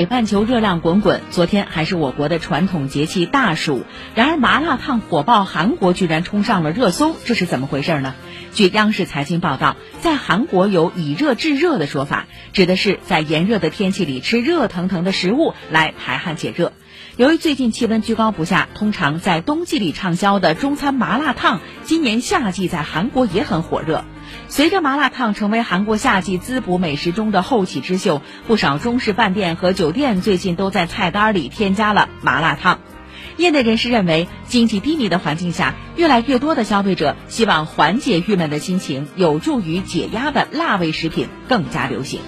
北半球热量滚滚，昨天还是我国的传统节气大暑，然而麻辣烫火爆韩国居然冲上了热搜，这是怎么回事呢？据央视财经报道，在韩国有以热制热的说法，指的是在炎热的天气里吃热腾腾的食物来排汗解热。由于最近气温居高不下，通常在冬季里畅销的中餐麻辣烫，今年夏季在韩国也很火热。随着麻辣烫成为韩国夏季滋补美食中的后起之秀，不少中式饭店和酒店最近都在菜单里添加了麻辣烫。业内人士认为，经济低迷的环境下，越来越多的消费者希望缓解郁闷的心情，有助于解压的辣味食品更加流行。